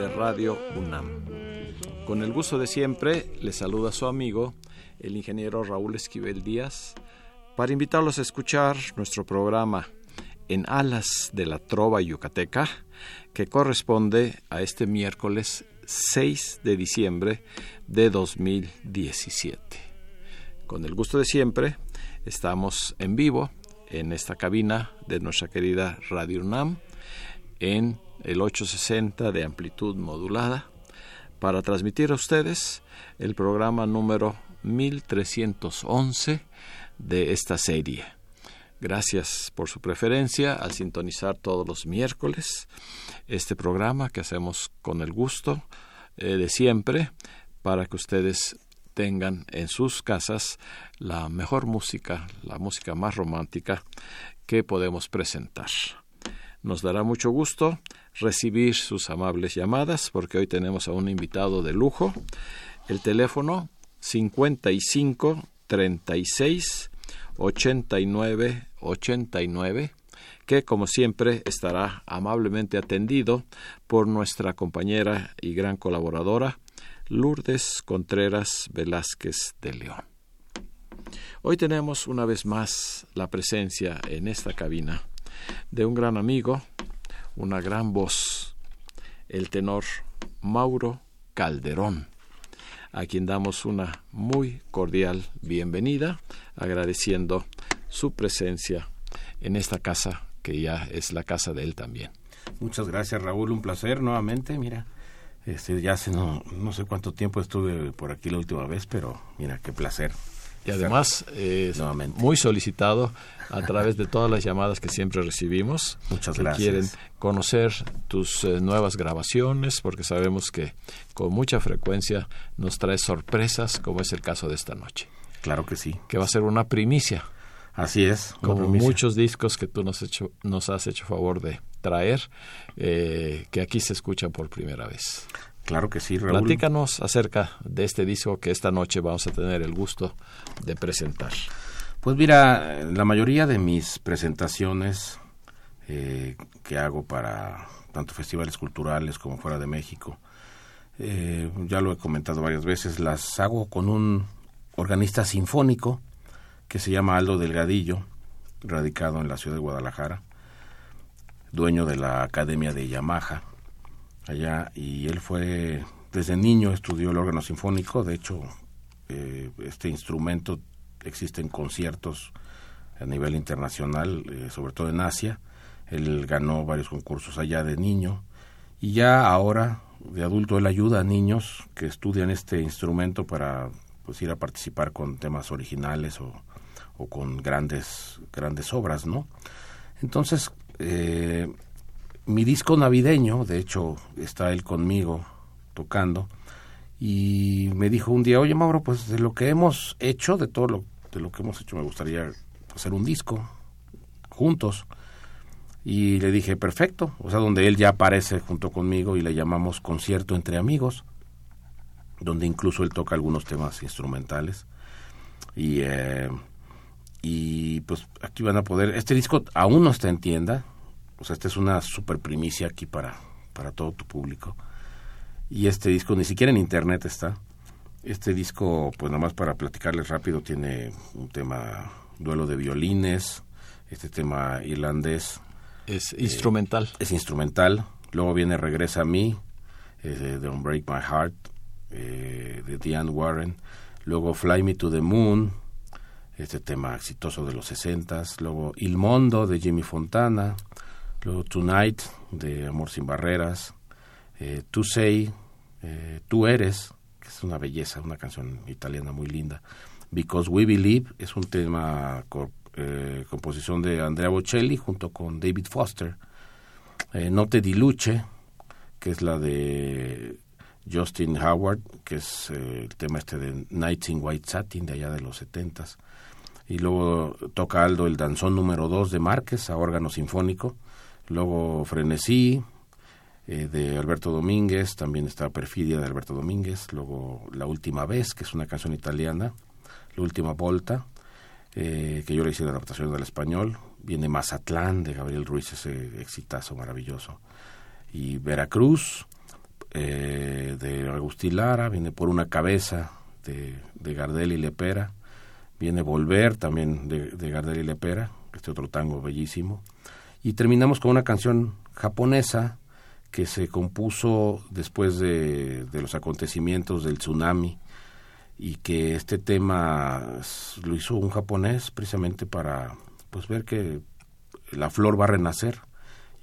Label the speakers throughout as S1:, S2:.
S1: De Radio UNAM. Con el gusto de siempre, le saluda su amigo, el ingeniero Raúl Esquivel Díaz, para invitarlos a escuchar nuestro programa En Alas de la Trova Yucateca, que corresponde a este miércoles 6 de diciembre de 2017. Con el gusto de siempre, estamos en vivo en esta cabina de nuestra querida Radio UNAM en el 860 de amplitud modulada, para transmitir a ustedes el programa número 1311 de esta serie. Gracias por su preferencia al sintonizar todos los miércoles este programa que hacemos con el gusto eh, de siempre para que ustedes tengan en sus casas la mejor música, la música más romántica que podemos presentar. Nos dará mucho gusto recibir sus amables llamadas porque hoy tenemos a un invitado de lujo. El teléfono 55 36 89 89 que como siempre estará amablemente atendido por nuestra compañera y gran colaboradora Lourdes Contreras Velázquez de León. Hoy tenemos una vez más la presencia en esta cabina de un gran amigo, una gran voz, el tenor Mauro Calderón, a quien damos una muy cordial bienvenida, agradeciendo su presencia en esta casa que ya es la casa de él también.
S2: Muchas gracias Raúl, un placer nuevamente, mira. Este, ya hace no, no sé cuánto tiempo estuve por aquí la última vez, pero mira, qué placer.
S1: Y además, es muy solicitado a través de todas las llamadas que siempre recibimos.
S2: Muchas
S1: que
S2: gracias.
S1: Quieren conocer tus eh, nuevas grabaciones, porque sabemos que con mucha frecuencia nos trae sorpresas, como es el caso de esta noche.
S2: Claro que sí.
S1: Que va a ser una primicia.
S2: Así es.
S1: Como muchos discos que tú nos, hecho, nos has hecho favor de traer, eh, que aquí se escucha por primera vez.
S2: Claro que sí, Raúl.
S1: Platícanos acerca de este disco que esta noche vamos a tener el gusto de presentar.
S2: Pues mira, la mayoría de mis presentaciones eh, que hago para tanto festivales culturales como fuera de México, eh, ya lo he comentado varias veces, las hago con un organista sinfónico que se llama Aldo Delgadillo, radicado en la ciudad de Guadalajara, dueño de la Academia de Yamaha allá y él fue desde niño estudió el órgano sinfónico. De hecho eh, este instrumento existe en conciertos a nivel internacional eh, sobre todo en Asia. Él ganó varios concursos allá de niño. Y ya ahora de adulto él ayuda a niños que estudian este instrumento para pues ir a participar con temas originales o, o con grandes grandes obras no entonces eh, mi disco navideño, de hecho está él conmigo tocando, y me dijo un día, oye Mauro, pues de lo que hemos hecho, de todo lo, de lo que hemos hecho, me gustaría hacer un disco juntos. Y le dije, perfecto, o sea, donde él ya aparece junto conmigo y le llamamos concierto entre amigos, donde incluso él toca algunos temas instrumentales. Y, eh, y pues aquí van a poder, este disco aún no está en tienda, o sea, esta es una super primicia aquí para, para todo tu público. Y este disco ni siquiera en internet está. Este disco, pues nada más para platicarles rápido, tiene un tema duelo de violines, este tema irlandés.
S1: Es instrumental.
S2: Es instrumental. Luego viene Regresa a mí, de Don't Break My Heart, eh, de Diane Warren. Luego Fly Me to the Moon, este tema exitoso de los 60 Luego Il Mondo, de Jimmy Fontana. Luego Tonight, de Amor sin Barreras. Eh, to Say, eh, Tú Eres, que es una belleza, una canción italiana muy linda. Because We Believe es un tema eh, composición de Andrea Bocelli junto con David Foster. Eh, no te diluche, que es la de Justin Howard, que es el tema este de Nights in White Satin de allá de los setentas. Y luego toca Aldo el danzón número 2 de Márquez a órgano sinfónico. Luego Frenesí de Alberto Domínguez, también está Perfidia de Alberto Domínguez. Luego La Última Vez, que es una canción italiana la última volta, eh, que yo le hice la adaptación del español. Viene Mazatlán de Gabriel Ruiz, ese exitazo maravilloso. Y Veracruz eh, de Agustín Lara, viene Por una cabeza de, de Gardel y Lepera. Viene Volver también de, de Gardel y Lepera, este otro tango bellísimo. Y terminamos con una canción japonesa que se compuso después de, los acontecimientos del tsunami y que este tema lo hizo un japonés precisamente para pues ver que la flor va a renacer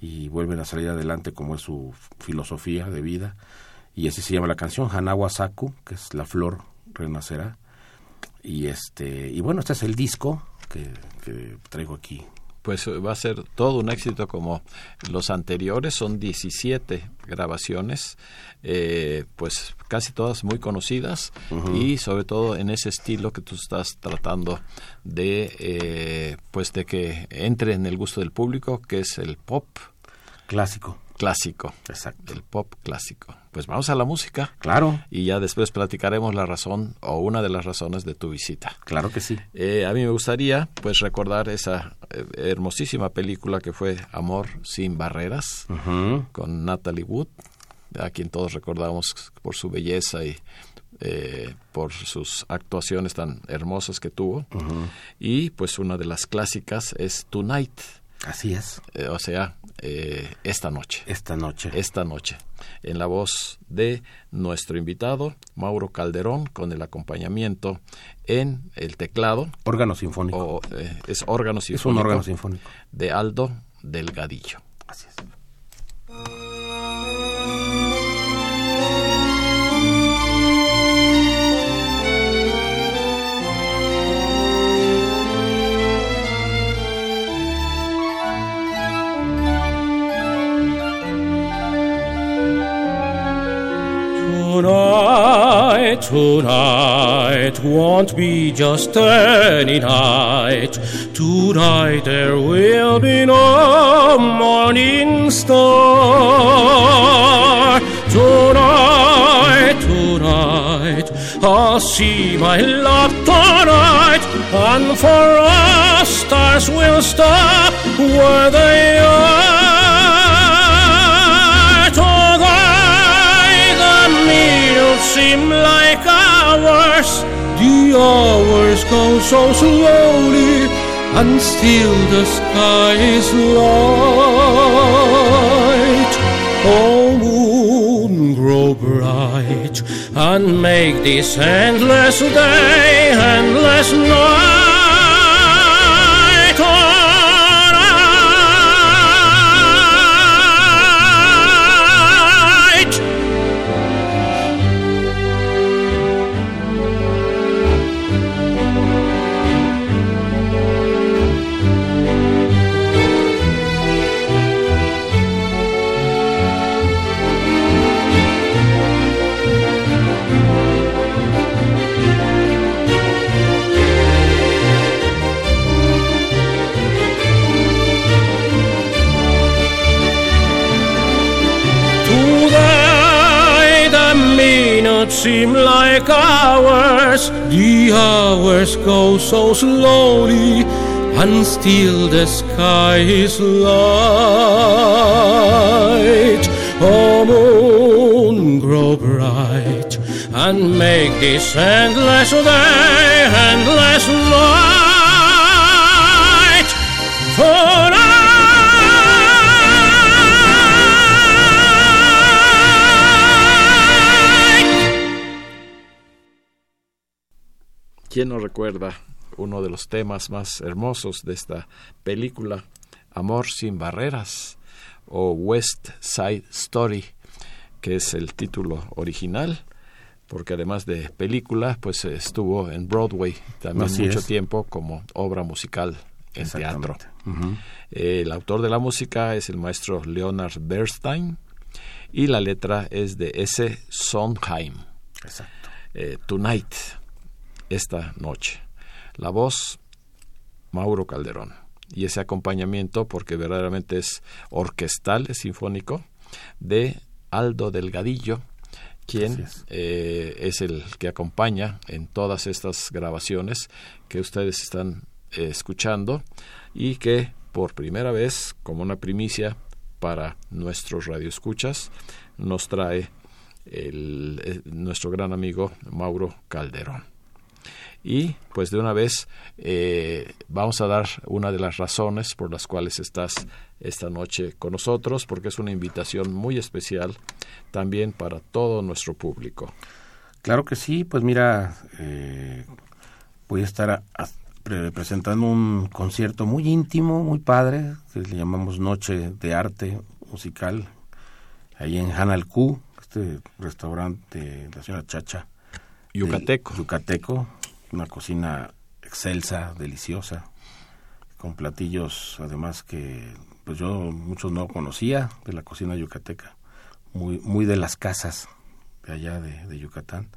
S2: y vuelven a salir adelante como es su filosofía de vida. Y así se llama la canción Hanawa Saku que es la flor renacerá. Y este y bueno este es el disco que traigo aquí
S1: pues eh, va a ser todo un éxito como los anteriores. Son 17 grabaciones, eh, pues casi todas muy conocidas y sobre todo en ese estilo que tú estás tratando de, eh, pues de que entre en el gusto del público, que es el pop
S2: clásico
S1: clásico.
S2: Exacto.
S1: El pop clásico. Pues vamos a la música.
S2: Claro.
S1: Y ya después platicaremos la razón o una de las razones de tu visita.
S2: Claro que sí.
S1: Eh, a mí me gustaría pues recordar esa eh, hermosísima película que fue Amor sin barreras con Natalie Wood, a quien todos recordamos por su belleza y eh, por sus actuaciones tan hermosas que tuvo. Y pues una de las clásicas es Tonight.
S2: Así es.
S1: o sea, eh, esta noche.
S2: Esta noche.
S1: Esta noche. En la voz de nuestro invitado, Mauro Calderón, con el acompañamiento en el teclado.
S2: Órgano sinfónico.
S1: Eh, es órgano sinfónico.
S2: Es un órgano sinfónico.
S1: De Aldo Delgadillo.
S2: Así es.
S3: Tonight, tonight won't be just any night. Tonight there will be no morning star. Tonight, tonight, I'll see my love tonight, and for us stars will stop where they are. Seem like hours. The hours go so slowly, and still the sky is light. Oh, moon, grow bright and make this endless day endless night. Hours go so slowly, and still the sky is light. Oh, moon, grow bright and make this endless day endless night.
S1: ¿Quién no recuerda uno de los temas más hermosos de esta película, Amor sin barreras o West Side Story, que es el título original? porque además de película, pues estuvo en Broadway también mucho tiempo como obra musical en teatro. el autor de la música es el maestro Leonard Bernstein y la letra es de S. Sondheim.
S2: Exacto.
S1: Eh, Tonight, esta noche. La voz, Mauro Calderón. Y ese acompañamiento, porque verdaderamente es orquestal, es sinfónico, de Aldo Delgadillo, quien eh, es. el que acompaña en todas estas grabaciones que ustedes están eh, escuchando y que por primera vez, como una primicia para nuestros radioescuchas, nos trae el, eh, nuestro gran amigo Mauro Calderón. Y pues de una vez vamos a dar una de las razones por las cuales estás esta noche con nosotros, porque es una invitación muy especial también para todo nuestro público.
S2: Claro que sí, pues mira, eh, voy a estar presentando un concierto muy íntimo, muy padre, que le llamamos Noche de Arte Musical, ahí en Hanalcú, este restaurante de la señora Chacha.
S1: Yucateco.
S2: Yucateco, una cocina excelsa, deliciosa, con platillos además que pues yo muchos no conocía de la cocina yucateca muy, muy de las casas de allá de, Yucatán.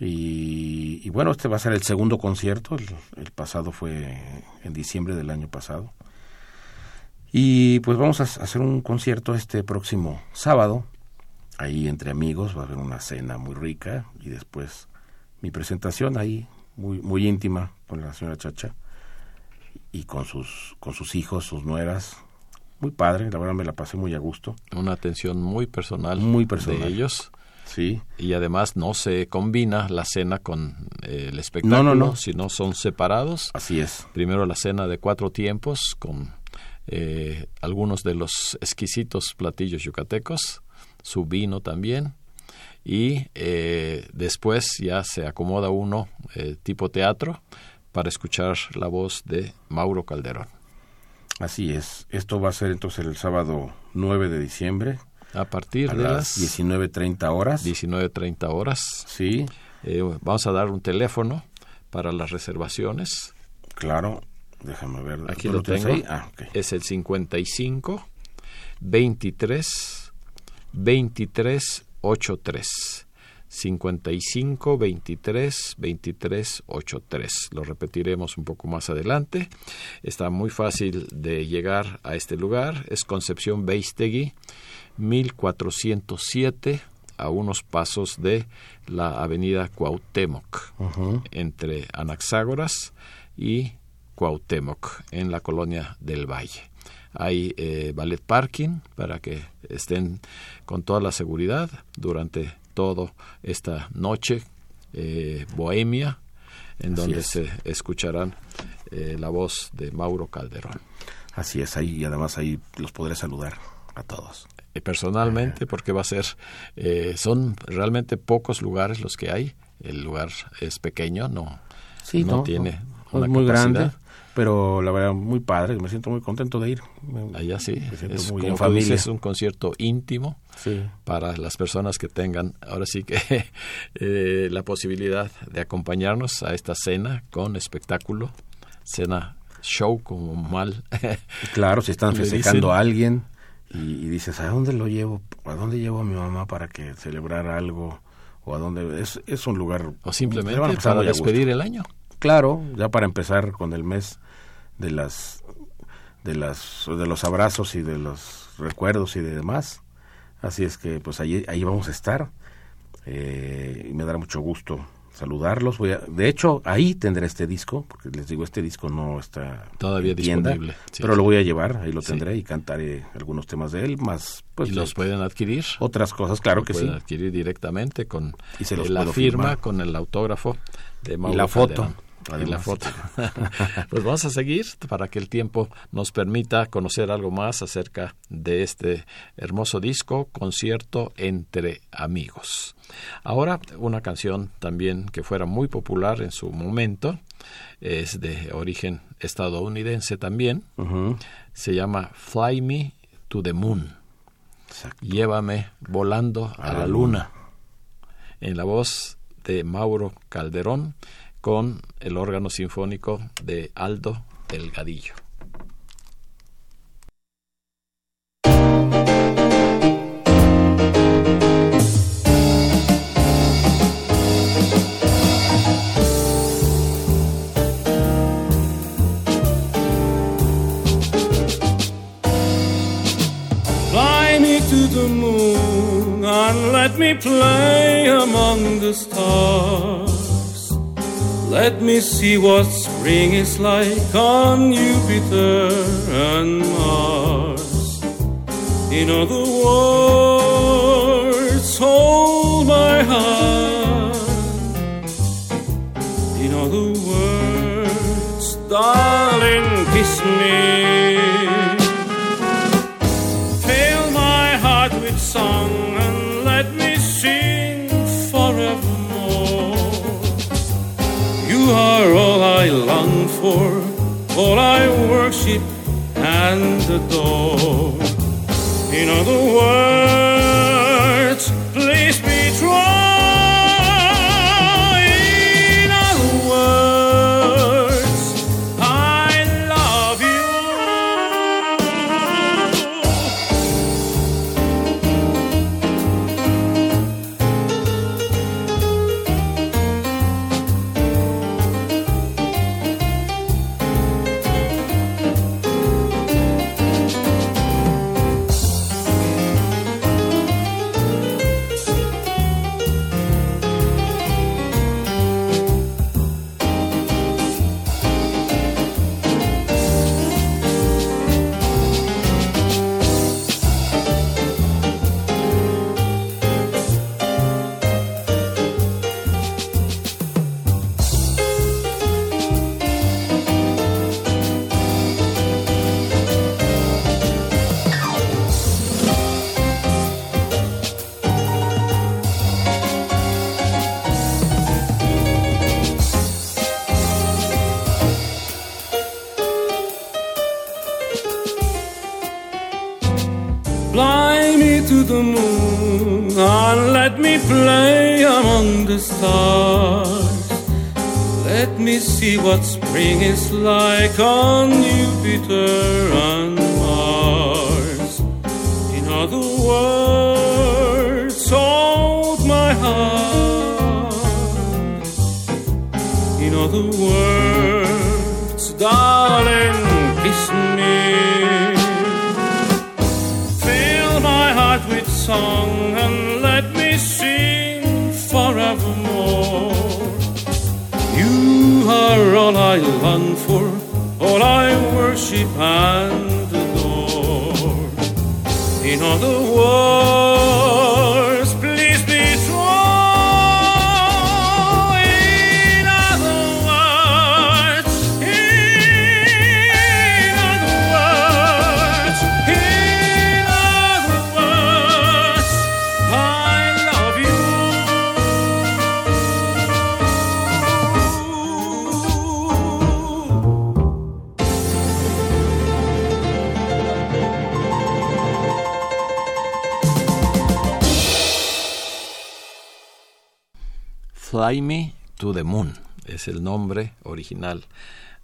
S2: Y, bueno, este va a ser el segundo concierto, el, pasado fue en diciembre del año pasado. Y pues vamos a hacer un concierto este próximo sábado, ahí entre amigos, va a haber una cena muy rica y después mi presentación ahí, muy, muy íntima con la señora Chacha y con sus, con sus hijos, sus nueras, muy padre, la verdad me la pasé muy a gusto.
S1: Una atención muy personal,
S2: muy personal.
S1: de ellos.
S2: Sí.
S1: Y además no se combina la cena con eh, el espectáculo, no, no, no. sino son separados.
S2: Así es.
S1: Primero la cena de cuatro tiempos con eh, algunos de los exquisitos platillos yucatecos, su vino también. Y eh, después ya se acomoda uno tipo teatro para escuchar la voz de Mauro Calderón.
S2: Así es. Esto va a ser entonces el sábado 9 de diciembre.
S1: A partir
S2: de
S1: las
S2: 19.30 horas.
S1: 19.30 horas.
S2: Sí.
S1: Eh, vamos a dar un teléfono para las reservaciones.
S2: Claro. Déjame ver.
S1: Aquí lo, tengo. Ah, Es el 55 23 23 83. 55 23 23 83. Lo repetiremos un poco más adelante. Está muy fácil de llegar a este lugar. Es Concepción Beistegui, 1407, a unos pasos de la avenida Cuauhtémoc, entre Anaxágoras y Cuauhtémoc, en la colonia del Valle. Hay eh, ballet parking para que estén con toda la seguridad durante todo esta noche eh, bohemia en donde se escucharán eh, la voz de Mauro Calderón.
S2: Así es, ahí y además ahí los podré saludar a todos.
S1: Eh, personalmente, porque va a ser, son realmente pocos lugares los que hay. El lugar es pequeño, no, no, tiene una
S2: muy grande pero la verdad muy padre, me siento muy contento de ir.
S1: Allá sí, es muy como familia. es un concierto íntimo para las personas que tengan ahora sí que eh, la posibilidad de acompañarnos a esta cena con espectáculo, cena show como mal.
S2: claro, si están festejando a alguien y, dices, ¿a dónde lo llevo? ¿A dónde llevo a mi mamá para que celebrara algo? ¿O a dónde? Es, es un lugar...
S1: O simplemente para despedir el año
S2: claro, ya para empezar con el mes de las de las de los abrazos y de los recuerdos y de demás. Así es que pues ahí ahí vamos a estar eh, y me dará mucho gusto saludarlos. Voy a, de hecho, ahí tendré este disco, porque les digo, este disco no está
S1: todavía disponible,
S2: pero lo voy a llevar, ahí lo tendré y cantaré algunos temas de él, más pues
S1: y los pueden adquirir.
S2: Otras cosas, claro que
S1: pueden
S2: sí.
S1: adquirir directamente con
S2: y se los
S1: la firma,
S2: firmar.
S1: con el autógrafo de Mauro
S2: y la foto.
S1: Calderón. Y la
S2: Además,
S1: foto. pues vamos a seguir para que el tiempo nos permita conocer algo más acerca de este hermoso disco, Concierto entre Amigos. Ahora, una canción también que fuera muy popular en su momento, es de origen estadounidense también, se llama Fly Me to the Moon.
S2: Exacto.
S1: Llévame volando a, la luna. En la voz de Mauro Calderón con el órgano sinfónico de Aldo Delgadillo.
S3: Let me play among the stars. Let me see what spring is like on Jupiter and Mars. In other words, hold my hand. In other words, darling, kiss me. I long for, all I worship and adore. In other words, please be true. What spring is like on Jupiter
S1: Fly Me to the Moon es el nombre original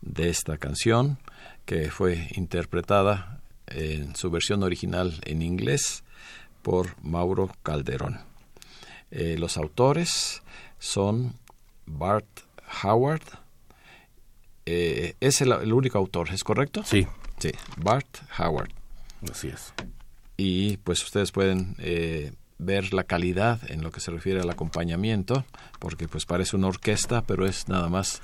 S1: de esta canción que fue interpretada en su versión original en inglés por Mauro Calderón. Eh, los autores son Bart Howard, eh, es el, el único autor, ¿es correcto?
S2: Sí,
S1: Sí, Bart Howard.
S2: así es.
S1: Y pues ustedes pueden eh, ver la calidad en lo que se refiere al acompañamiento, porque pues parece una orquesta, pero es nada más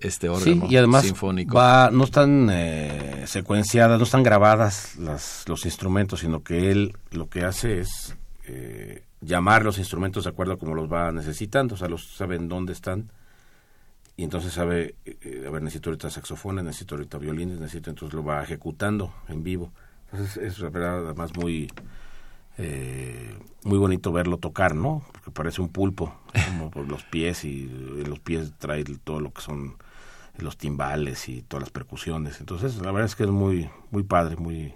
S1: este órgano
S2: sí, y además
S1: sinfónico.
S2: Va, no están eh, secuenciadas, no están grabadas las, los instrumentos, sino que él lo que hace es eh, llamar los instrumentos de acuerdo a como los va necesitando, o sea, los saben dónde están y entonces sabe, eh, a ver, necesito ahorita saxofones, necesito ahorita violines, necesito, entonces lo va ejecutando en vivo. Entonces es verdad, además muy eh, muy bonito verlo tocar, ¿no? Porque parece un pulpo, como por los pies y los pies trae todo lo que son los timbales y todas las percusiones. Entonces, la verdad es que es muy muy padre, muy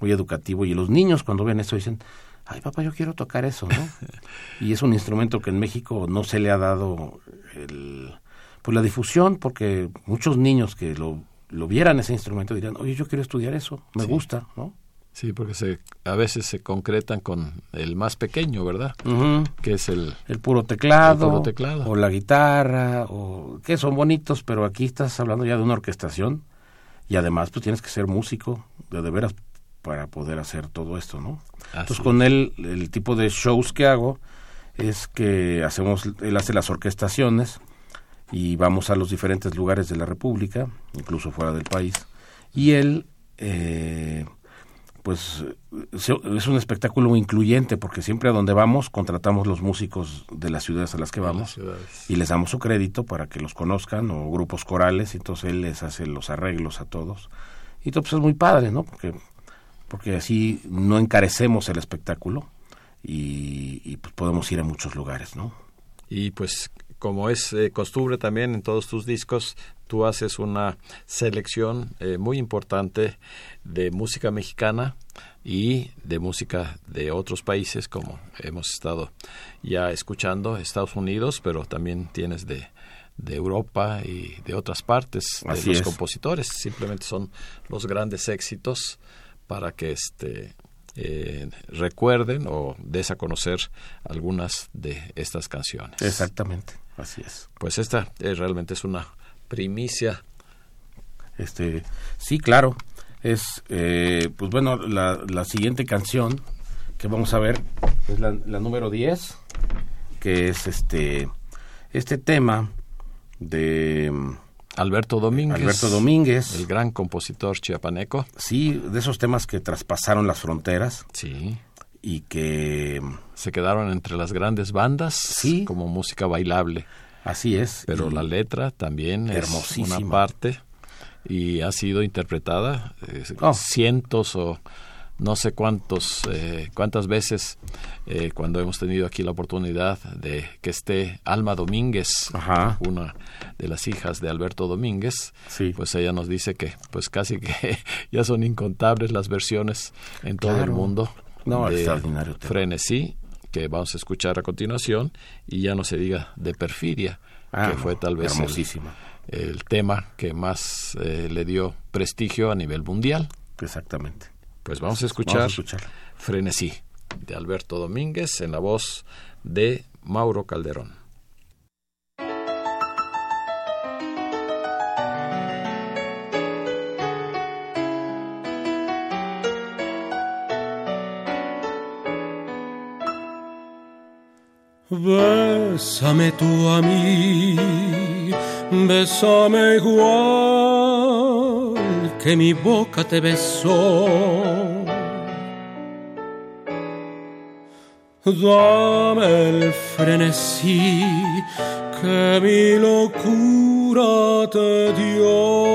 S2: muy educativo y los niños cuando ven esto dicen, "Ay, papá, yo quiero tocar eso", ¿no? y es un instrumento que en México no se le ha dado el pues la difusión porque muchos niños que lo lo vieran ese instrumento dirían, "Oye, yo quiero estudiar eso, me gusta", ¿no?
S1: Sí, porque se, a veces se concretan con el más pequeño, ¿verdad? Que es el,
S2: el puro teclado,
S1: el puro teclado.
S2: o la guitarra, o que son bonitos, pero aquí estás hablando ya de una orquestación y además pues tienes que ser músico de, de veras para poder hacer todo esto, ¿no?
S1: Así
S2: Entonces con él, el tipo de shows que hago es que hacemos, él hace las orquestaciones y vamos a los diferentes lugares de la República, incluso fuera del país, y él... Eh, pues es un espectáculo incluyente porque siempre a donde vamos contratamos los músicos de las ciudades a las que vamos y les damos su crédito para que los conozcan o grupos corales y entonces él les hace los arreglos a todos. Y todo pues es muy padre no porque porque así no encarecemos el espectáculo y, y pues podemos ir a muchos lugares no
S1: y pues como es eh, costumbre también en todos tus discos, tú haces una selección eh, muy importante de música mexicana y de música de otros países, como hemos estado ya escuchando, Estados Unidos, pero también tienes de, de Europa y de otras partes de
S2: Así
S1: los
S2: es.
S1: compositores. Simplemente son los grandes éxitos para que este eh, recuerden o des a conocer algunas de estas canciones.
S2: exactamente así es
S1: Pues esta eh, realmente es una primicia.
S2: Este, sí, claro. Es, eh, pues bueno, la, la siguiente canción que vamos a ver es la, la número 10, que es este, este tema de mm,
S1: Alberto Domínguez.
S2: Alberto Domínguez.
S1: El gran compositor chiapaneco.
S2: Sí, de esos temas que traspasaron las fronteras
S1: Sí.
S2: y que
S1: Se quedaron entre las grandes bandas
S2: Sí.
S1: como música bailable.
S2: Así es.
S1: Pero
S2: y-
S1: la letra también es una parte y ha sido interpretada eh,
S2: Oh.
S1: cientos o no sé cuántos eh, cuántas veces eh, cuando hemos tenido aquí la oportunidad de que esté Alma Domínguez
S2: Ajá.
S1: una de las hijas de Alberto Domínguez
S2: Sí.
S1: pues ella nos dice que pues casi que ya son incontables las versiones en todo el mundo
S2: No,
S1: de
S2: extraordinario.
S1: Frenesí que vamos a escuchar a continuación y ya no se diga de Perfidia
S2: Ah,
S1: que fue tal vez el,
S2: hermosísima.
S1: el tema que más eh, le dio prestigio a nivel mundial.
S2: Exactamente.
S1: Pues vamos a escuchar,
S2: Vamos a escucharla.
S1: Frenesí de Alberto Domínguez en la voz de Mauro Calderón.
S3: Bésame tú a mí, bésame igual que mi boca te besó. Dame el frenesí que mi locura te dio.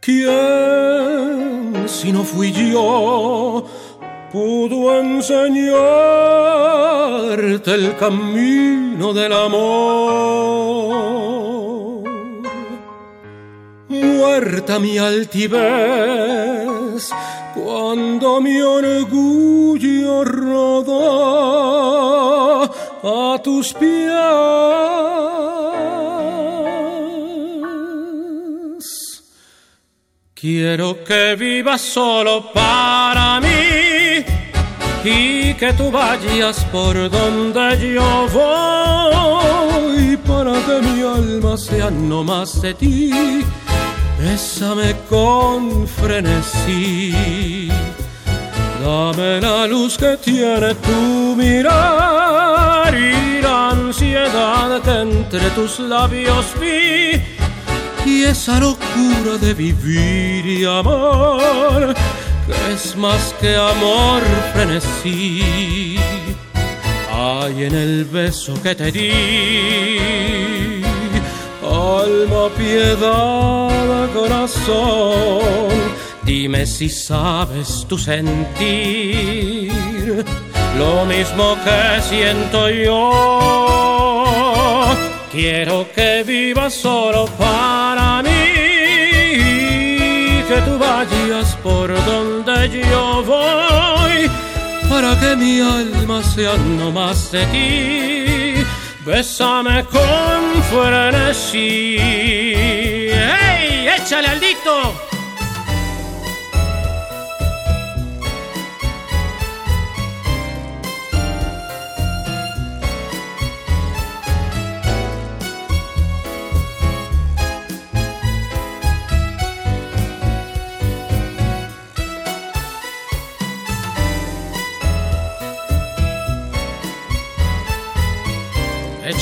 S3: ¿Quién, si no fui yo, pudo enseñarte el camino del amor? Muerta mi altivez, cuando mi orgullo rodó a tus pies. Quiero que vivas solo para mí y que tú vayas por donde yo voy para que mi alma sea no más de ti bésame con frenesí. Dame la luz que tiene tu mirar y la ansiedad que entre tus labios vi y esa locura de vivir y amar que es más que amor frenesí. Hay en el beso que te di, alma, piedad, corazón. Dime si sabes tu sentir lo mismo que siento yo. Quiero que vivas solo para mí que tú vayas por donde yo voy, para que mi alma sea no más de ti. Bésame con frenesí. ¡Hey! ¡Échale al dicto!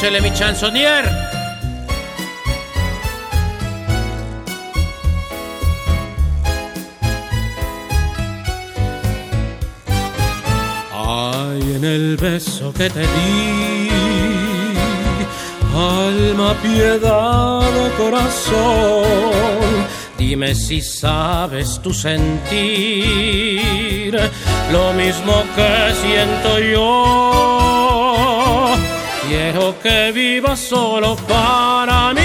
S3: Échele mi chansonnier. Ay, en el beso que te di, alma, piedad, corazón. Dime si sabes tu sentir lo mismo que siento yo Quiero que vivas solo para mí,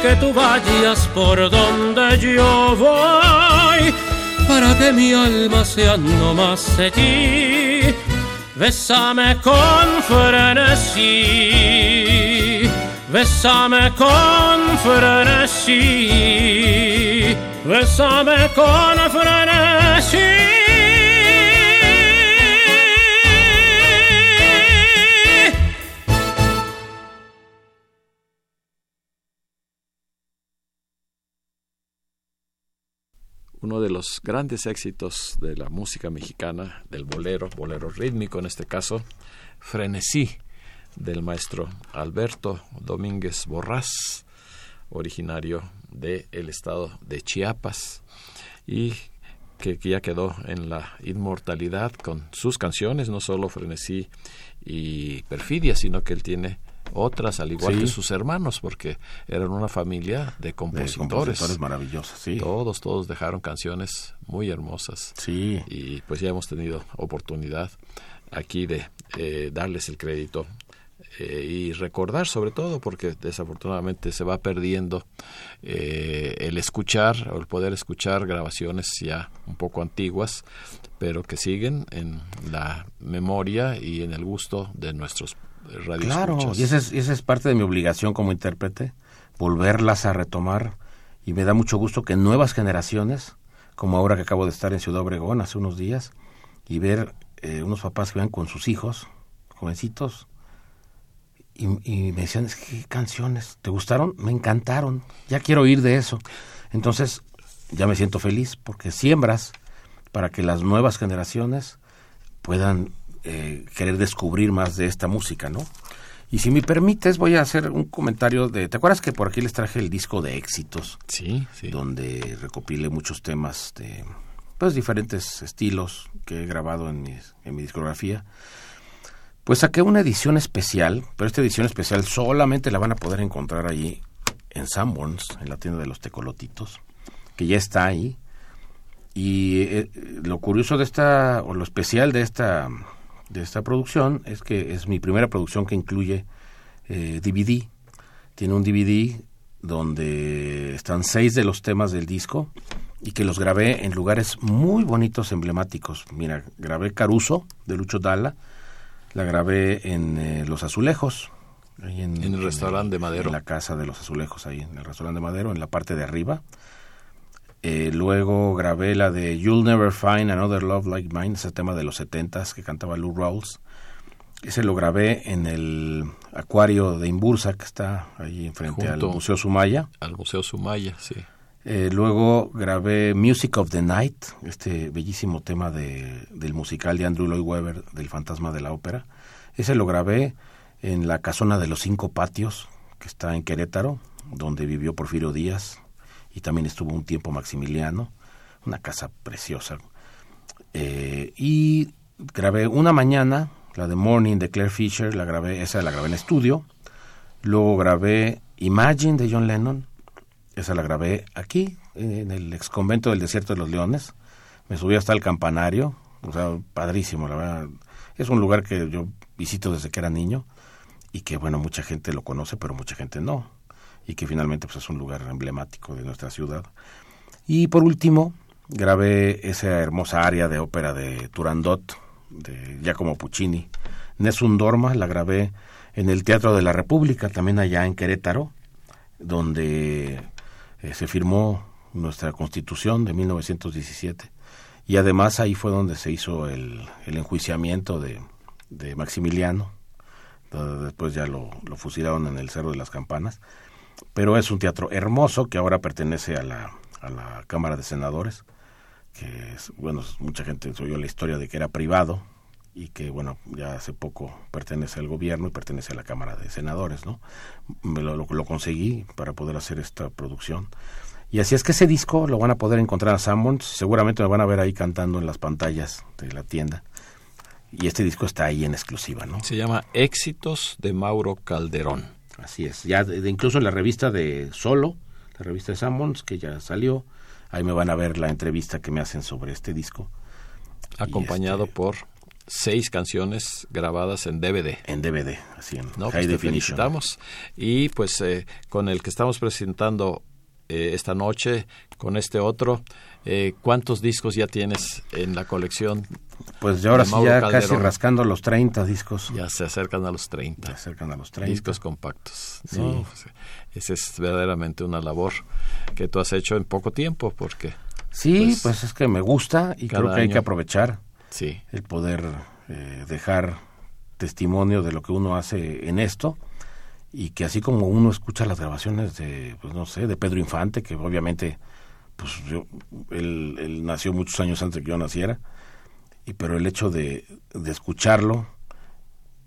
S3: que tú vayas por donde yo voy, para que mi alma sea no más de ti. Bésame con frenesí, bésame con frenesí, bésame con frenesí.
S1: Uno de los grandes éxitos de la música mexicana, del bolero, bolero rítmico en este caso, Frenesí, del maestro Alberto Domínguez Borrás, originario del estado de Chiapas y que, ya quedó en la inmortalidad con sus canciones, no solo Frenesí y Perfidia, sino que él tiene otras al igual que sus hermanos porque eran una familia de compositores,
S2: maravillosos sí.
S1: Todos todos dejaron canciones muy hermosas.
S2: Sí.
S1: Y pues ya hemos tenido oportunidad aquí de eh, darles el crédito eh, y recordar sobre todo porque desafortunadamente se va perdiendo eh, el escuchar o el poder escuchar grabaciones ya un poco antiguas pero que siguen en la memoria y en el gusto de nuestros
S2: Claro, y esa es, esa es parte de mi obligación como intérprete, volverlas a retomar. Y me da mucho gusto que nuevas generaciones, como ahora que acabo de estar en Ciudad Obregón hace unos días, y ver eh, unos papás que van con sus hijos, jovencitos, y, me decían, ¿qué canciones? ¿Te gustaron? Me encantaron, ya quiero oír de eso. Entonces, ya me siento feliz porque siembras para que las nuevas generaciones puedan eh, querer descubrir más de esta música, ¿no? Y si me permites, voy a hacer un comentario de... ¿Te acuerdas que por aquí les traje el disco de éxitos?
S1: Sí, sí.
S2: Donde recopilé muchos temas de, pues, diferentes estilos que he grabado en mi, en mi discografía. Pues saqué una edición especial, pero esta edición especial solamente la van a poder encontrar allí en Sanborns, en la tienda de los tecolotitos, que ya está ahí. Y eh, lo curioso de esta, o lo especial de esta de esta producción es que es mi primera producción que incluye DVD. Eh, Tiene un DVD donde están seis de los temas del disco y que los grabé en lugares muy bonitos, emblemáticos. Mira, grabé Caruso de Lucho Dalla, la grabé en eh, Los Azulejos.
S1: en, el restaurante de Madero.
S2: En la casa de los azulejos, ahí en el restaurante de Madero, en la parte de arriba. Eh, luego grabé la de You'll Never Find Another Love Like Mine, ese tema de los setentas que cantaba Lou Rawls. Ese lo grabé en el acuario de Imbursa, que está ahí enfrente al Museo Sumaya.
S1: Al Museo Sumaya, sí.
S2: Eh, luego grabé Music of the Night, este bellísimo tema de, del musical de Andrew Lloyd Webber, del Fantasma de la Ópera. Ese lo grabé en la casona de los cinco patios, que está en Querétaro, donde vivió Porfirio Díaz y también estuvo un tiempo Maximiliano, una casa preciosa. Eh, y grabé una mañana, la de Morning de Claire Fisher, la grabé, esa la grabé en estudio. Luego grabé Imagine de John Lennon, esa la grabé aquí, en el ex convento del Desierto de los Leones. Me subí hasta el campanario, o sea, padrísimo, la verdad. Es un lugar que yo visito desde que era niño y que, bueno, mucha gente lo conoce, pero mucha gente no. Y que finalmente pues, es un lugar emblemático de nuestra ciudad. Y por último, grabé esa hermosa área de ópera de Turandot, de Giacomo Puccini. Nessun Dorma la grabé en el Teatro de la República, también allá en Querétaro, donde eh, se firmó nuestra Constitución de 1917. Y además ahí fue donde se hizo el, el enjuiciamiento de, de Maximiliano. Después ya lo, lo fusilaron en el Cerro de las Campanas. Pero es un teatro hermoso que ahora pertenece a la, a la Cámara de Senadores que bueno, mucha gente oyó la historia de que era privado y que bueno, ya hace poco pertenece al gobierno y pertenece a la Cámara de Senadores, ¿no? Lo, lo, conseguí para poder hacer esta producción. Y así es que ese disco lo van a poder encontrar a Sammons, seguramente me van a ver ahí cantando en las pantallas de la tienda. Y este disco está ahí en exclusiva, ¿no?
S1: Se llama Éxitos de Mauro Calderón.
S2: Así es, ya de, incluso en la revista de Solo, la revista de Sammons, que ya salió, Ahí me van a ver la entrevista que me hacen sobre este disco.
S1: Acompañado este, por seis canciones grabadas en DVD.
S2: En DVD, así en
S1: no, High pues Y pues eh, con el que estamos presentando eh, esta noche, con este otro, eh, ¿cuántos discos ya tienes en la colección?
S2: Pues ya ahora sí, ya casi rascando los 30 discos.
S1: Ya se acercan a los 30.
S2: Se acercan a los 30.
S1: Discos compactos. Sí. Pues, esa es verdaderamente una labor que tú has hecho en poco tiempo, porque...
S2: Sí, pues, pues es que me gusta y creo que hay que aprovechar
S1: sí.
S2: el poder eh, dejar testimonio de lo que uno hace en esto y que así como uno escucha las grabaciones de, pues no sé, de Pedro Infante, que obviamente, pues yo, él, él nació muchos años antes que yo naciera, y pero el hecho de, de escucharlo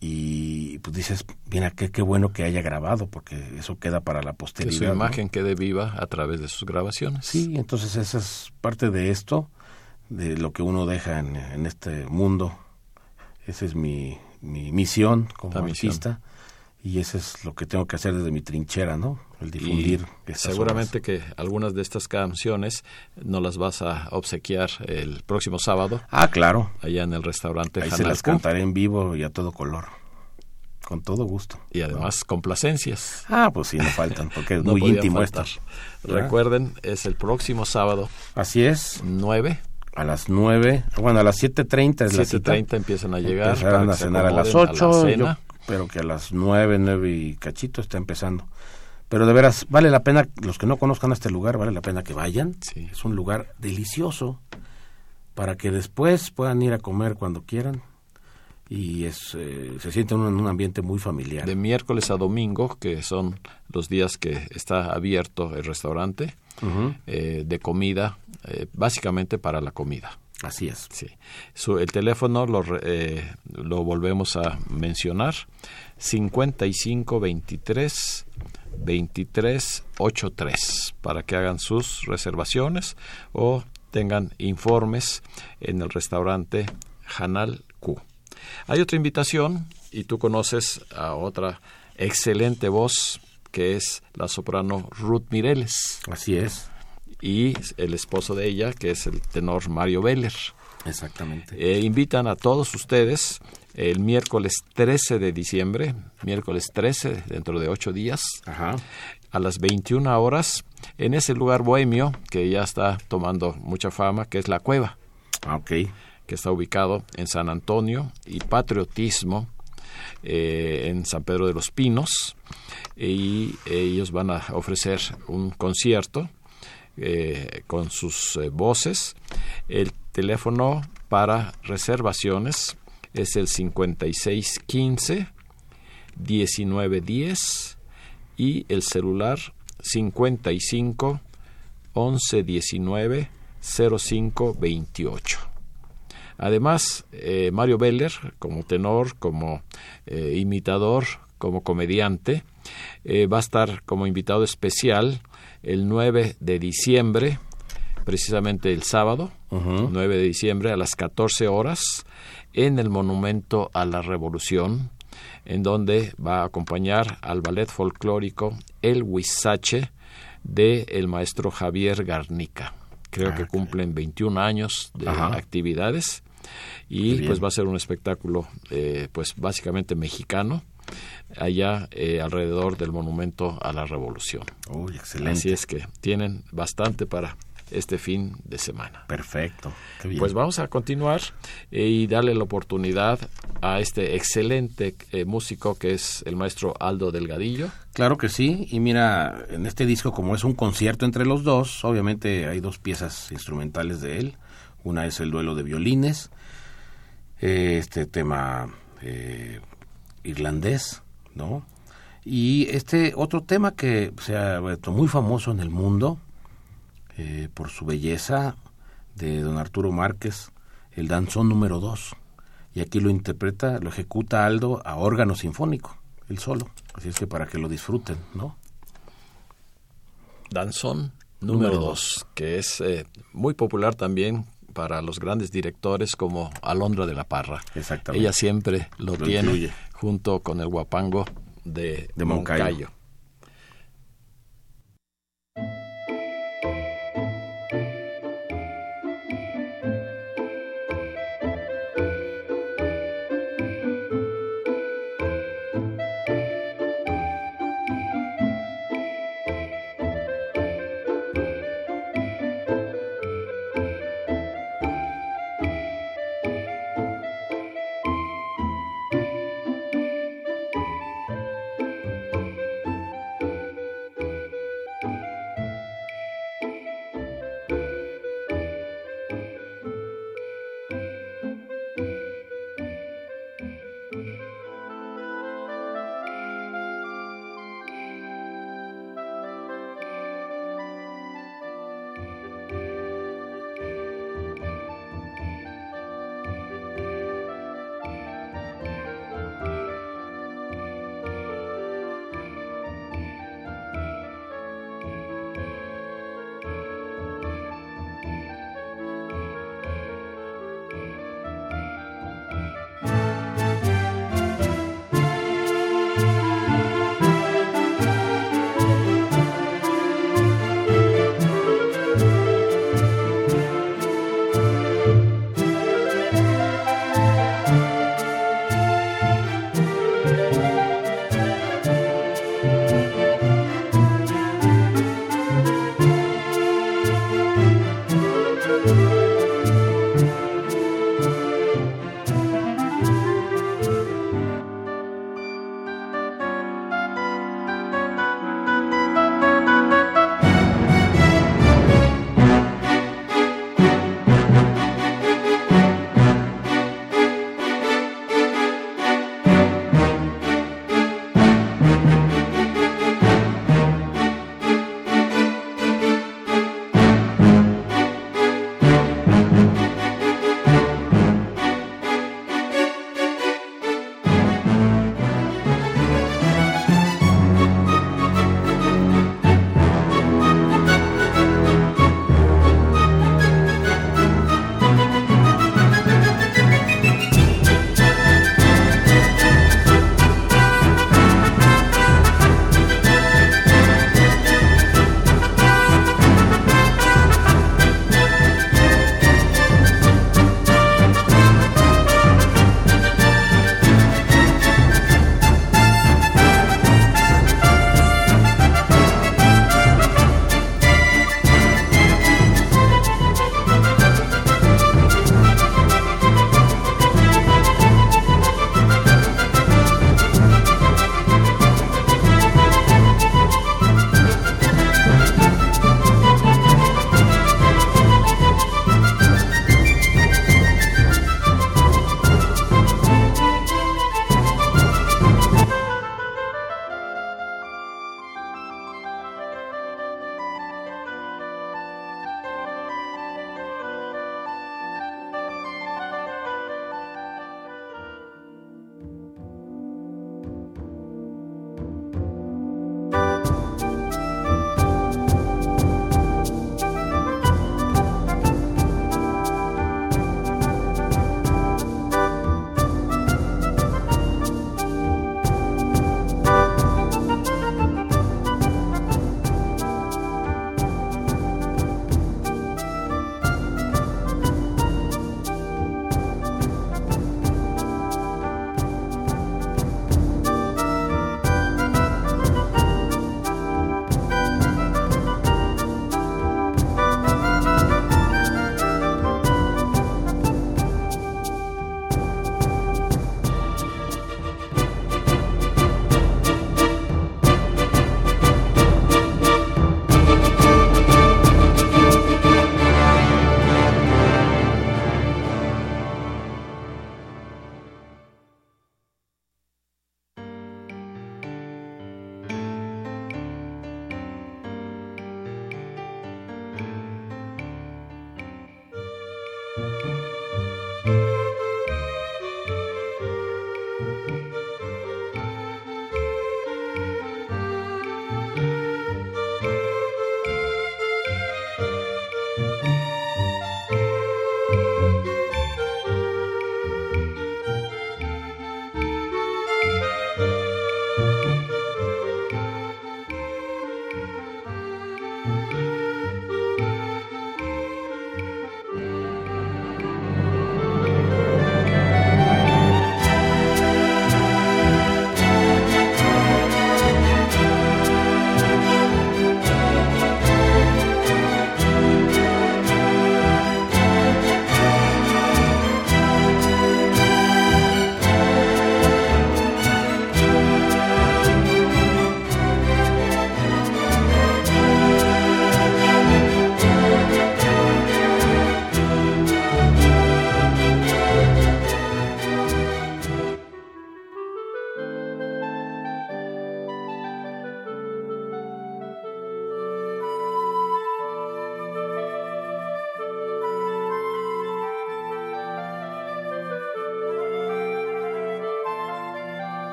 S2: y pues dices, mira, qué, qué bueno que haya grabado, porque eso queda para la posteridad.
S1: Que su imagen quede viva a través de sus grabaciones.
S2: Sí, entonces esa es parte de esto, de lo que uno deja en, en este mundo. Esa es mi, mi misión como artista y eso es lo que tengo que hacer desde mi trinchera, ¿no? El difundir.
S1: seguramente que algunas de estas canciones no las vas a obsequiar el próximo sábado.
S2: Ah, claro.
S1: Allá en el restaurante.
S2: Ahí se las cantaré en vivo y a todo color. Con todo gusto.
S1: Y además complacencias.
S2: Ah, pues sí, no faltan, porque es muy íntimo esto.
S1: Recuerden, es el próximo sábado.
S2: Así es.
S1: 9
S2: a las 9, bueno, a las 7.30 es la cita.
S1: 7.30 empiezan a llegar.
S2: Empezarán a cenar a las 8, yo pero que a las 9, 9 y cachito está empezando. Pero de veras, vale la pena, los que no conozcan este lugar, vale la pena que vayan.
S1: Sí.
S2: Es un lugar delicioso para que después puedan ir a comer cuando quieran y es, eh, se siente en un ambiente muy familiar.
S1: De miércoles a domingo, que son los días que está abierto el restaurante, eh, de comida, eh, básicamente para la comida.
S2: Así es.
S1: Sí. el teléfono lo, eh, lo volvemos a mencionar, 55 23 23 83, para que hagan sus reservaciones o tengan informes en el restaurante Hanal Q. Hay otra invitación y tú conoces a otra excelente voz que es la soprano Ruth Mireles.
S2: Así es.
S1: Y el esposo de ella, que es el tenor Mario Veller.
S2: Exactamente.
S1: Eh, invitan a todos ustedes el miércoles 13 de diciembre, miércoles 13, dentro de ocho días, a las 21 horas, en ese lugar bohemio que ya está tomando mucha fama, que es La Cueva.
S2: Ah, ok.
S1: Que está ubicado en San Antonio y Patriotismo eh, en San Pedro de los Pinos y ellos van a ofrecer un concierto eh, con sus eh, voces. El teléfono para reservaciones es el 5615 1910 y el celular 55 11 19 05 28. Además, eh, Mario Beller, como tenor, como imitador, como comediante, va a estar como invitado especial el 9 de diciembre, precisamente el sábado, 9 de diciembre a las 14 horas, en el Monumento a la Revolución, en donde va a acompañar al ballet folclórico El Huizache de el maestro Javier Garnica. Creo que ah, cumplen 21 años de actividades y pues va a ser un espectáculo eh, pues básicamente mexicano allá eh, alrededor del monumento a la revolución.
S2: Uy, excelente.
S1: Así es que tienen bastante para este fin de semana.
S2: Perfecto.
S1: Pues vamos a continuar eh, y darle la oportunidad a este excelente eh, músico que es el maestro Aldo Delgadillo.
S2: Claro que sí, y mira, en este disco como es un concierto entre los dos, obviamente hay dos piezas instrumentales de él. Una es el duelo de violines, eh, este tema irlandés, ¿no? Y este otro tema que se ha vuelto muy famoso en el mundo, eh, por su belleza de don Arturo Márquez, el danzón número 2. Y aquí lo interpreta, lo ejecuta Aldo a órgano sinfónico, él solo. Así es que para que lo disfruten, ¿no?
S1: Danzón número 2, que es eh, muy popular también para los grandes directores como Alondra de la Parra.
S2: Exactamente.
S1: Ella siempre lo, tiene junto con el guapango de,
S2: de Moncayo.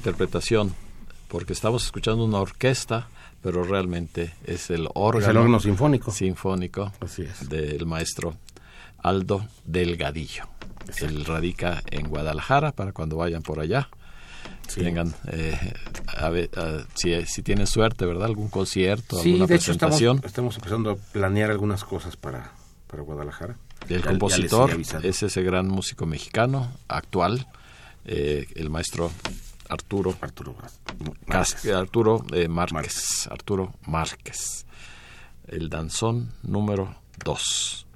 S1: Interpretación, porque estamos escuchando una orquesta, pero realmente es el órgano,
S2: Es el órgano sinfónico.
S1: sinfónico
S2: Así es.
S1: del maestro Aldo Delgadillo. Él radica en Guadalajara para cuando vayan por allá.
S2: Sí.
S1: Tengan, eh, a ver, a- si, si tienen suerte, ¿verdad? Algún concierto,
S2: Sí,
S1: alguna
S2: de hecho estamos,
S1: presentación.
S2: estamos empezando a planear algunas cosas para, para Guadalajara.
S1: El
S2: Ya-
S1: compositor es ese gran músico mexicano actual, eh, el maestro Arturo
S2: Arturo Márquez.
S1: Arturo eh, Márquez,
S2: Márquez.
S1: Arturo Márquez, el danzón número 2.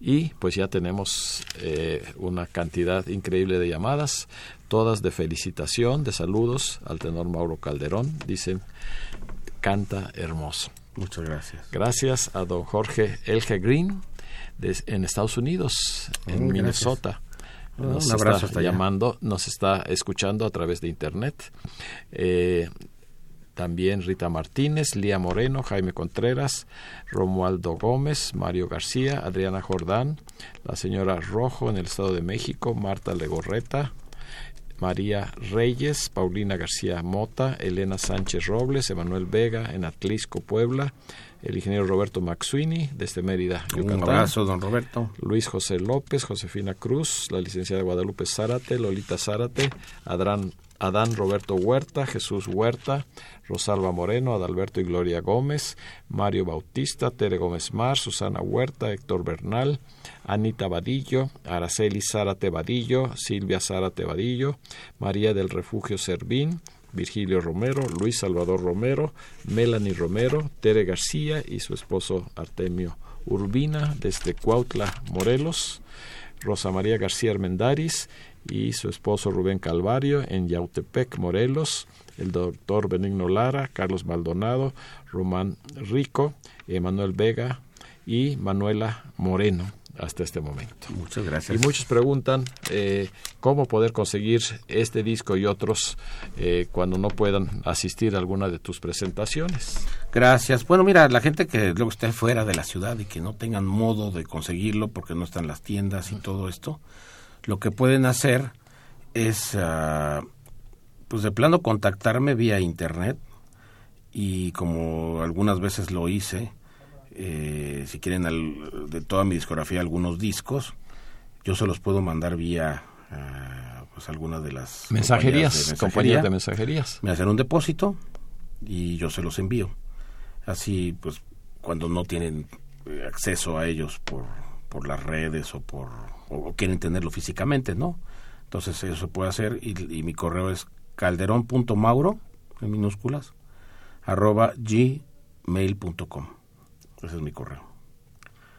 S1: Y pues ya tenemos eh, una cantidad increíble de llamadas, todas de felicitación, de saludos al tenor Mauro Calderón. Dicen, canta hermoso.
S2: Muchas gracias.
S1: Gracias a don Jorge Elge Green de- en Estados Unidos, en. Minnesota. Nos
S2: un abrazo
S1: está
S2: hasta allá.
S1: llamando, nos está escuchando a través de internet. Eh, también Rita Martínez, Lía Moreno, Jaime Contreras, Romualdo Gómez, Mario García, Adriana Jordán, la señora Rojo en el Estado de México, Marta Legorreta, María Reyes, Paulina García Mota, Elena Sánchez Robles, Emanuel Vega en Atlisco, Puebla, el ingeniero Roberto Maxuini desde Mérida,
S2: Un abrazo, don Roberto.
S1: Luis José López, Josefina Cruz, la licenciada Guadalupe Zárate, Lolita Zárate, Adán, Adán Roberto Huerta, Jesús Huerta, Rosalba Moreno, Adalberto y Gloria Gómez, Mario Bautista, Tere Gómez Mar, Susana Huerta, Héctor Bernal, Anita Vadillo, Araceli Zárate Vadillo, Silvia Zárate Vadillo, María del Refugio Servín, Virgilio Romero, Luis Salvador Romero, Melanie Romero, Tere García y su esposo Artemio Urbina desde Cuautla, Morelos, Rosa María García Armendaris y su esposo Rubén Calvario en Yautepec, Morelos, el doctor Benigno Lara, Carlos Maldonado, Román Rico, Emanuel Vega y Manuela Moreno hasta este momento.
S2: Muchas gracias.
S1: Y muchos preguntan eh, cómo poder conseguir este disco y otros eh, cuando no puedan asistir a alguna de tus presentaciones.
S2: Gracias. Bueno, mira, la gente que luego esté fuera de la ciudad y que no tengan modo de conseguirlo porque no están las tiendas y todo esto, lo que pueden hacer es, ah, pues de plano, contactarme vía internet y como algunas veces lo hice, eh, si quieren al- de toda mi discografía algunos discos, yo se los puedo mandar vía ah, pues alguna de las
S1: Mensajerías,
S2: compañías de
S1: compañías de
S2: mensajería
S1: mensajerías.
S2: me hacen un depósito y yo se los envío. Así, pues, cuando no tienen eh, acceso a ellos por, por las redes o por o, quieren tenerlo físicamente, ¿no? Entonces eso se puede hacer y, y mi correo es calderón.mauro en minúsculas arroba gmail.com. Ese es mi correo.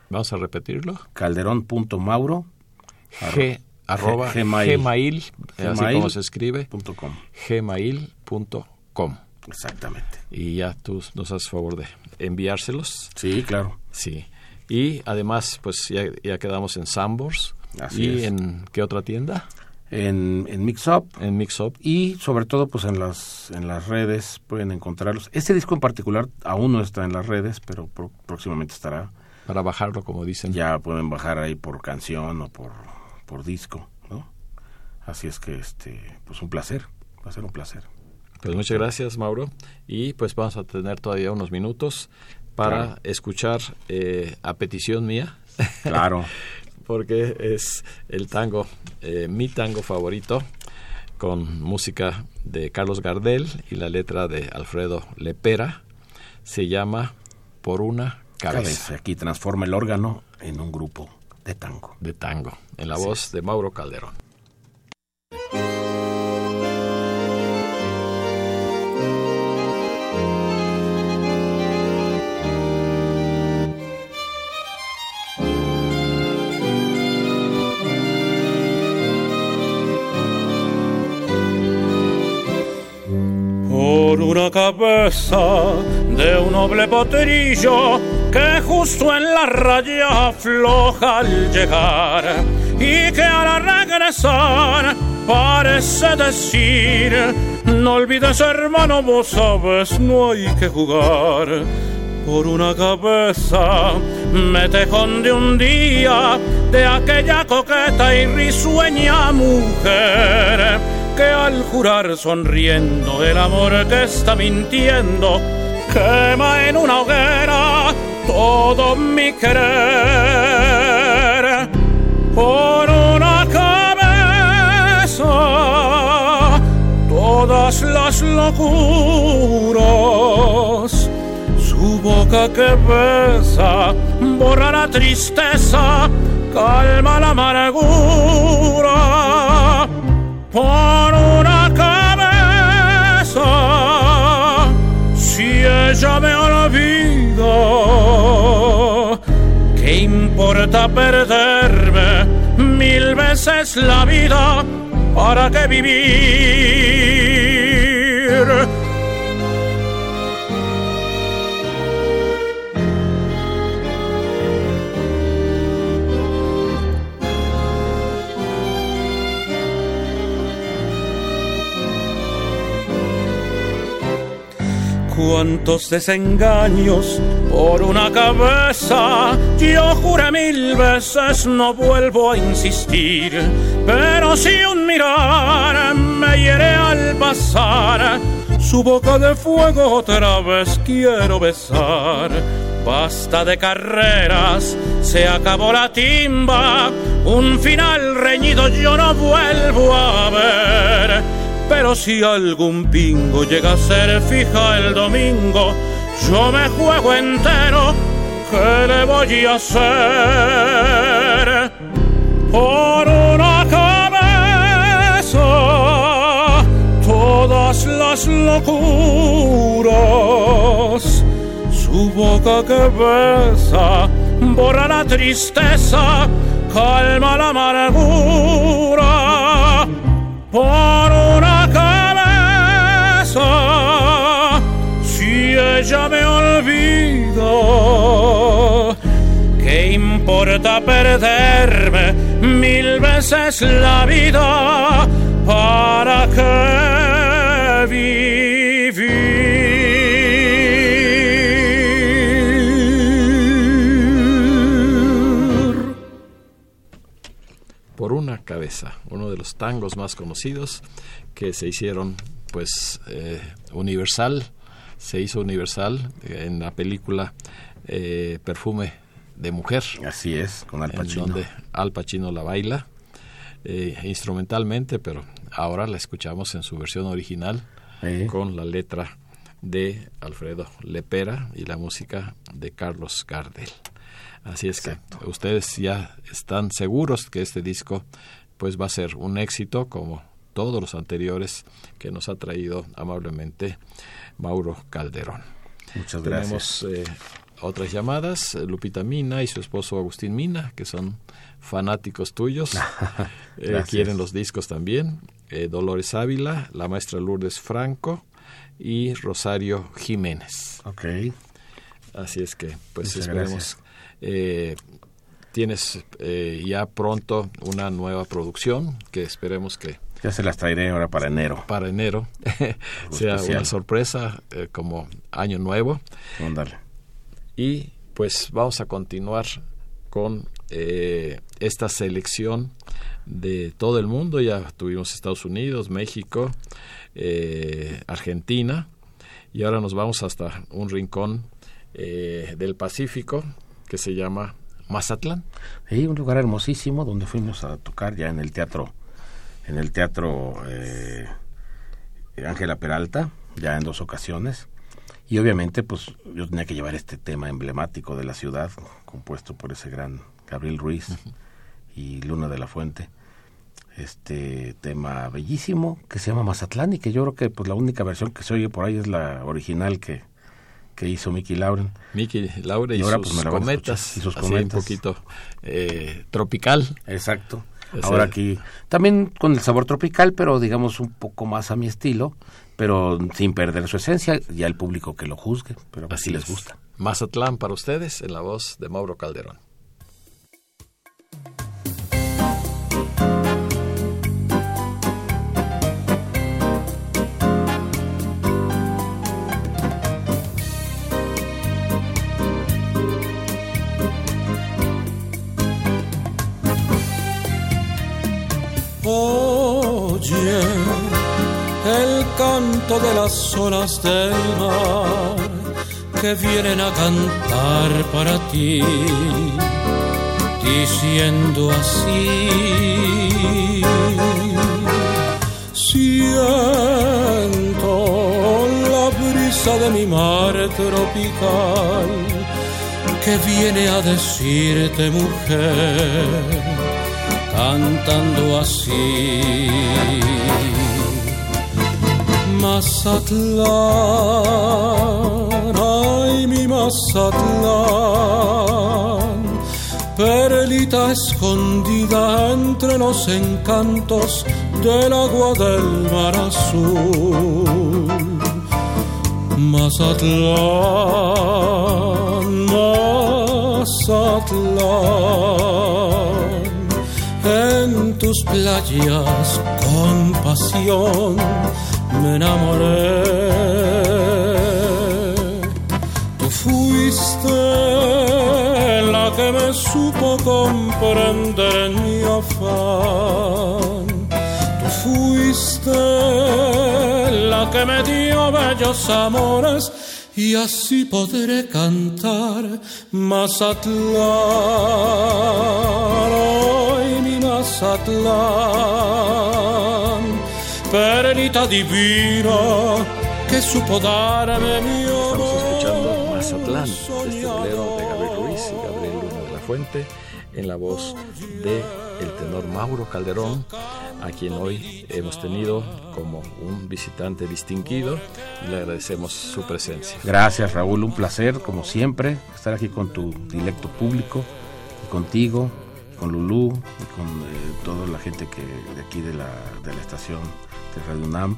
S1: Vamos a repetirlo.
S2: calderón.mauro
S1: G, arroba
S2: Gmail.
S1: gmail, así
S2: Gmail.
S1: como se escribe,
S2: punto com.
S1: gmail.com.
S2: Exactamente.
S1: Y ya tú nos haces favor de enviárselos.
S2: Sí, claro.
S1: Sí. Y además, pues ya, ya quedamos en Sambors.
S2: Así
S1: ¿Y
S2: es.
S1: en qué otra tienda?
S2: En, en Mixup
S1: En Mixup.
S2: y sobre todo pues en las en las redes pueden encontrarlos este disco en particular aún no está en las redes pero pro- próximamente estará
S1: Para bajarlo, como dicen.
S2: ya pueden bajar ahí por canción o por por disco no así es que este pues un placer va a ser un placer
S1: Pues muchas gracias, Mauro. Y pues vamos a tener todavía unos minutos para
S2: Claro.
S1: escuchar eh, a petición mía,
S2: claro
S1: porque es el tango, eh, mi tango favorito, con música de Carlos Gardel y la letra de Alfredo Lepera. Se llama Por una cabeza
S2: cabeza aquí transforma el órgano en un grupo de tango
S1: de tango, en la voz de Mauro Calderón.
S3: Cabeza de un noble potrillo que justo en la raya afloja al llegar y que al regresar parece decir no olvides hermano vos sabes no hay que jugar. Por una cabeza me tejón de un día de aquella coqueta y risueña mujer que al jurar sonriendo el amor que está mintiendo quema en una hoguera todo mi querer. Por una cabeza todas las locuras su boca que besa borra la tristeza calma la amargura. Por ella me olvida ¿qué importa perderme mil veces la vida para qué vivir cuántos desengaños por una cabeza. Yo juré mil veces, no vuelvo a insistir. Pero si un mirar me hiere al pasar, su boca de fuego otra vez quiero besar. Basta de carreras, se acabó la timba, un final reñido yo no vuelvo a ver pero si algún pingo llega a ser fija el domingo, yo me juego entero, ¿qué le voy a hacer? Por una cabeza, todas las locuras, su boca que besa, borra la tristeza, calma la amargura. Por olvida. ¿Qué importa perderme mil veces la vida? ¿Para qué vivir?
S1: Por una cabeza, uno de los tangos más conocidos que se hicieron pues eh, universal, se hizo universal en la película eh, Perfume de Mujer.
S2: Así es, con Al Pacino.
S1: donde Al Pacino la baila eh, instrumentalmente, pero ahora la escuchamos en su versión original con la letra de Alfredo Lepera y la música de Carlos Gardel. Así es que ustedes ya están seguros que este disco pues va a ser un éxito como todos los anteriores que nos ha traído amablemente Mauro Calderón.
S2: Muchas gracias.
S1: Tenemos eh, otras llamadas, Lupita Mina y su esposo Agustín Mina, que son fanáticos tuyos, eh, quieren los discos también, eh, Dolores Ávila, la maestra Lourdes Franco y Rosario Jiménez.
S2: Ok.
S1: Así es que, pues esperemos. tienes ya pronto una nueva producción que esperemos que
S2: ya se las traeré ahora para enero.
S1: Para enero. sea una sorpresa eh, como año nuevo. Y pues vamos a continuar con eh, esta selección de todo el mundo. Ya tuvimos Estados Unidos, México, eh, Argentina y ahora nos vamos hasta un rincón del Pacífico que se llama Mazatlán.
S2: Sí, un lugar hermosísimo donde fuimos a tocar ya en el teatro en el Teatro eh, Ángela Peralta, ya en dos ocasiones. Y obviamente, pues yo tenía que llevar este tema emblemático de la ciudad, compuesto por ese gran Gabriel Ruiz y Luna de la Fuente. Este tema bellísimo que se llama Mazatlán y que yo creo que pues la única versión que se oye por ahí es la original que, que hizo Mickey Lauren.
S1: Mickey Lauren y, sus pues, cometas, y sus cometas. un poquito eh, tropical.
S2: Exacto. Ahora aquí, también con el sabor tropical, pero digamos un poco más a mi estilo, pero sin perder su esencia, ya el público que lo juzgue, pero así les gusta.
S1: Mazatlán para ustedes, en la voz de Mauro Calderón.
S3: Oye el canto de las olas del mar que vienen a cantar para ti, diciendo así. Siento la brisa de mi mar tropical que viene a decirte mujer cantando así. Mazatlán, ay mi Mazatlán, perlita escondida entre los encantos del agua del mar azul. Mazatlán, Mazatlán, en tus playas con pasión me enamoré. Tú fuiste la que me supo comprender en mi afán. Tú fuiste la que me dio bellos amores y así podré cantar Mazatlán, hoy mi Mazatlán perlita divina que supo darme mi amor.
S1: Estamos escuchando Mazatlán, este bolero de Gabriel Ruiz y Gabriel Luna de la Fuente, en la voz de el tenor Mauro Calderón, a quien hoy hemos tenido como un visitante distinguido y le agradecemos su presencia.
S2: Gracias Raúl, un placer como siempre estar aquí con tu directo público y contigo, con Lulú y con eh, toda la gente que de aquí de la, de la estación de Radio UNAM.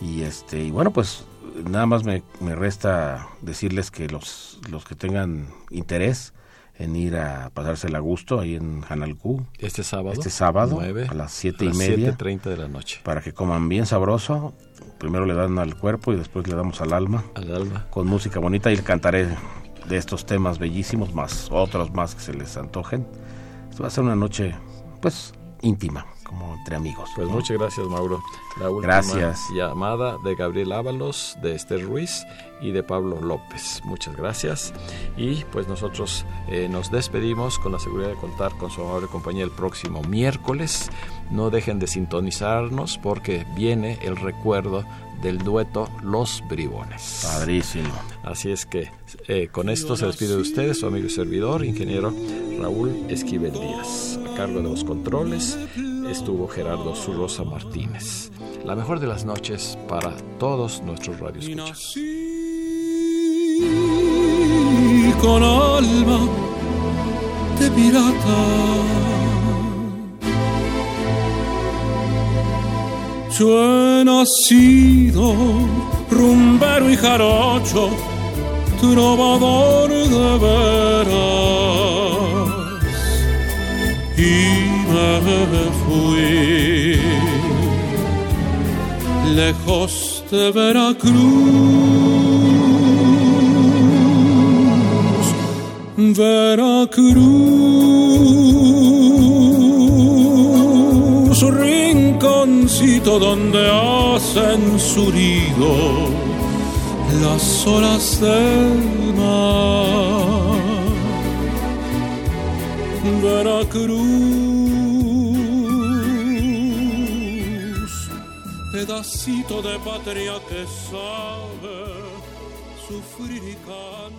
S2: Y este, y bueno, pues nada más me, me resta decirles que los, los que tengan interés en ir a pasársela a gusto ahí en Hanalcú.
S1: Este sábado.
S2: Este sábado
S1: 9,
S2: a las siete
S1: a
S2: y
S1: las
S2: media.
S1: 7:30 de la noche.
S2: Para que coman bien sabroso. Primero le dan al cuerpo y después le damos al alma.
S1: Al alba.
S2: Con música bonita y cantaré de estos temas bellísimos, más otros más que se les antojen. Esto va a ser una noche, pues, íntima, como entre amigos.
S1: Pues
S2: ¿no?
S1: muchas gracias, Mauro. La última
S2: Gracias.
S1: llamada de Gabriel Ábalos, de Esther Ruiz y de Pablo López. Muchas gracias. Y pues nosotros eh, nos despedimos con la seguridad de contar con su amable compañía el próximo miércoles. No dejen de sintonizarnos porque viene el recuerdo del dueto Los Bribones.
S2: Padrísimo.
S1: Así es que eh, con esto se despide de ustedes su amigo y servidor, ingeniero Raúl Esquivel Díaz. A cargo de los controles estuvo Gerardo Zurrosa Martínez. La mejor de las noches para todos nuestros radioescuchas.
S3: Nací con alma de pirata. Yo he nacido rumbero y jarocho, trovador de veras. Me fui lejos de Veracruz. Veracruz, rinconcito donde hacen su nido las olas del mar. Veracruz, pedacito de patria que sabe sufrir y cantar.